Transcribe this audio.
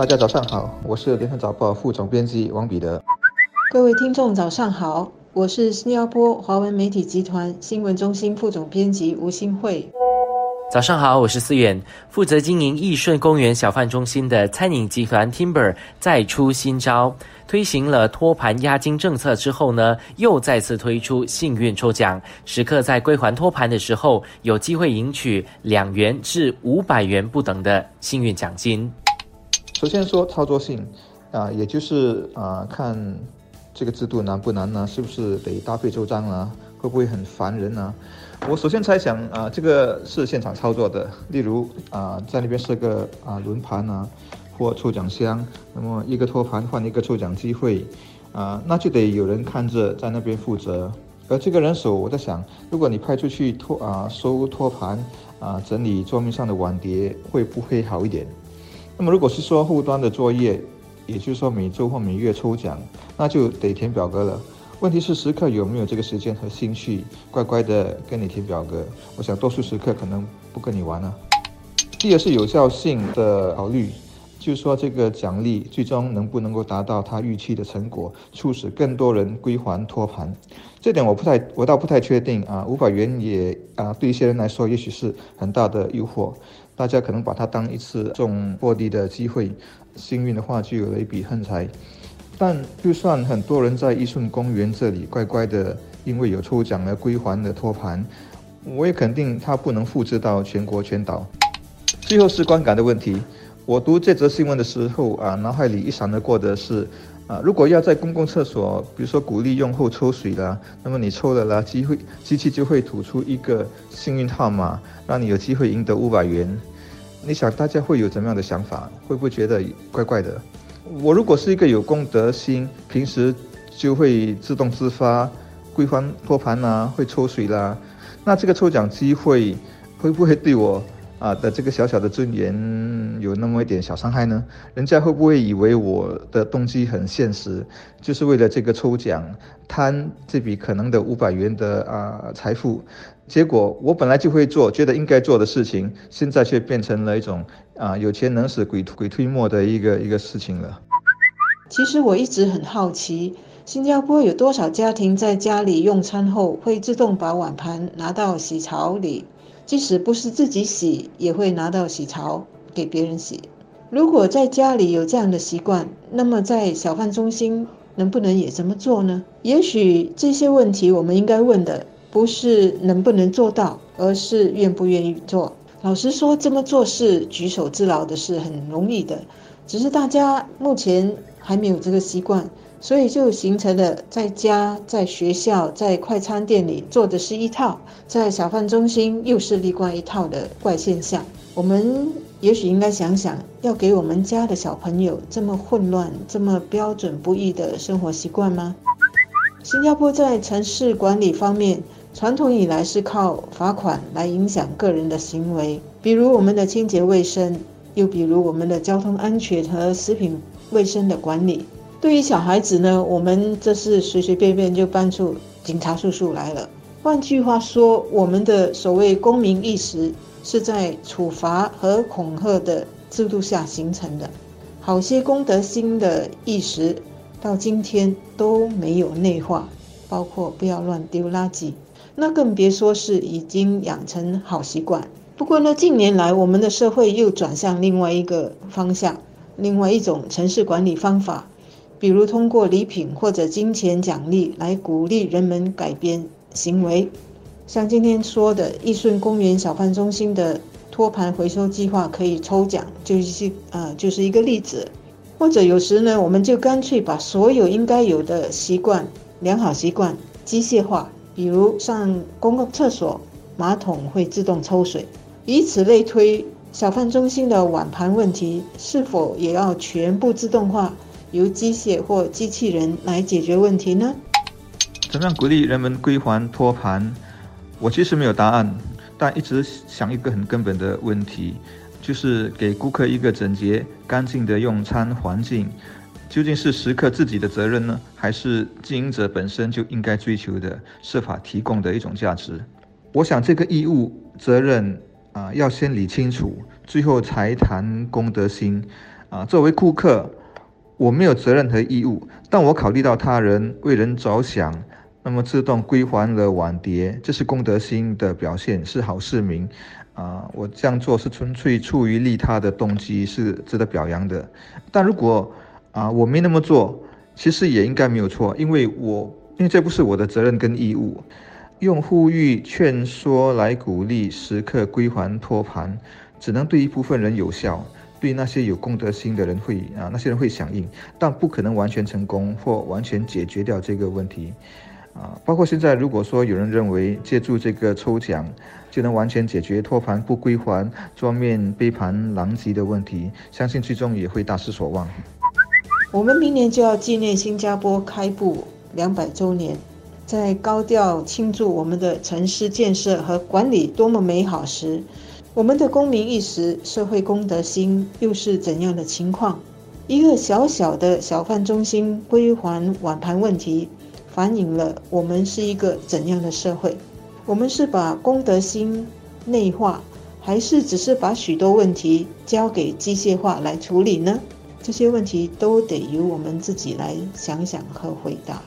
大家早上好，我是联合早报副总编辑王彼得。各位听众早上好，我是新加坡华文媒体集团新闻中心副总编辑吴新慧。早上好，我是思远，负责经营益顺公园小贩中心的餐饮集团 Timber 再出新招，推行了托盘押金政策之后呢，又再次推出幸运抽奖，食客在归还托盘的时候，有机会赢取两元至五百元不等的幸运奖金。首先说操作性，啊，也就是啊，看这个制度难不难呢？是不是得搭配周章啊？会不会很烦人呢？我首先猜想啊，这个是现场操作的，例如啊，在那边设个啊轮盘啊，或抽奖箱，那么一个托盘换一个抽奖机会，啊，那就得有人看着在那边负责。而这个人手，我在想，如果你派出去托啊收托盘啊，整理桌面上的碗碟，会不会好一点？那么如果是说后端的作业，也就是说每周或每月抽奖，那就得填表格了。问题是时刻有没有这个时间和兴趣，乖乖的跟你填表格？我想多数时刻可能不跟你玩了。第二是有效性的考虑，就是说这个奖励最终能不能够达到他预期的成果，促使更多人归还托盘。这点我不太，我倒不太确定啊。五百元也啊，对一些人来说也许是很大的诱惑，大家可能把它当一次中获利的机会，幸运的话就有了一笔横财。但就算很多人在益顺公园这里乖乖的，因为有抽奖而归还的托盘，我也肯定他不能复制到全国全岛。最后是观感的问题。我读这则新闻的时候啊，脑海里一闪而过的是，啊，如果要在公共厕所，比如说鼓励用户抽水啦，那么你抽了啦，机会机器就会吐出一个幸运号码，让你有机会赢得五百元。你想大家会有怎么样的想法？会不会觉得怪怪的？我如果是一个有公德心，平时就会自动自发归还托盘呐，会抽水啦，那这个抽奖机会会不会对我啊的这个小小的尊严有那么一点小伤害呢？人家会不会以为我的动机很现实，就是为了这个抽奖贪这笔可能的五百元的啊财富？结果我本来就会做，觉得应该做的事情，现在却变成了一种啊有钱能使鬼鬼推磨的一个一个事情了。其实我一直很好奇，新加坡有多少家庭在家里用餐后会自动把碗盘拿到洗槽里，即使不是自己洗，也会拿到洗槽给别人洗。如果在家里有这样的习惯，那么在小贩中心能不能也这么做呢？也许这些问题我们应该问的。不是能不能做到，而是愿不愿意做。老实说，这么做是举手之劳的事，很容易的。只是大家目前还没有这个习惯，所以就形成了在家、在学校、在快餐店里做的是一套，在小贩中心又是另外一套的怪现象。我们也许应该想想，要给我们家的小朋友这么混乱、这么标准不一的生活习惯吗？新加坡在城市管理方面。传统以来是靠罚款来影响个人的行为，比如我们的清洁卫生，又比如我们的交通安全和食品卫生的管理。对于小孩子呢，我们这是随随便便就搬出警察叔叔来了。换句话说，我们的所谓公民意识是在处罚和恐吓的制度下形成的。好些公德心的意识到今天都没有内化，包括不要乱丢垃圾。那更别说是已经养成好习惯。不过呢，近年来我们的社会又转向另外一个方向，另外一种城市管理方法，比如通过礼品或者金钱奖励来鼓励人们改变行为。像今天说的益顺公园小贩中心的托盘回收计划可以抽奖，就是呃就是一个例子。或者有时呢，我们就干脆把所有应该有的习惯、良好习惯机械化。比如上公共厕所，马桶会自动抽水，以此类推。小贩中心的碗盘问题是否也要全部自动化，由机械或机器人来解决问题呢？怎么样鼓励人们归还托盘？我其实没有答案，但一直想一个很根本的问题，就是给顾客一个整洁、干净的用餐环境。究竟是食客自己的责任呢，还是经营者本身就应该追求的设法提供的一种价值？我想这个义务责任啊，要先理清楚，最后才谈公德心。啊，作为顾客，我没有责任和义务，但我考虑到他人为人着想，那么自动归还了碗碟，这是公德心的表现，是好市民。啊，我这样做是纯粹出于利他的动机，是值得表扬的。但如果啊我没那么做，其实也应该没有错，因为我因为这不是我的责任跟义务。用呼吁、劝说来鼓励时刻归还托盘，只能对一部分人有效，对那些有公德心的人会啊，那些人会响应，但不可能完全成功或完全解决掉这个问题。啊，包括现在，如果说有人认为借助这个抽奖就能完全解决托盘不归还、桌面杯盘狼藉的问题，相信最终也会大失所望。我们明年就要纪念新加坡开埠两百周年。在高调庆祝我们的城市建设和管理多么美好时，我们的公民意识、社会公德心又是怎样的情况？一个小小的小贩中心归还碗盘问题，反映了我们是一个怎样的社会？我们是把公德心内化，还是只是把许多问题交给机械化来处理呢？这些问题都得由我们自己来想想和回答。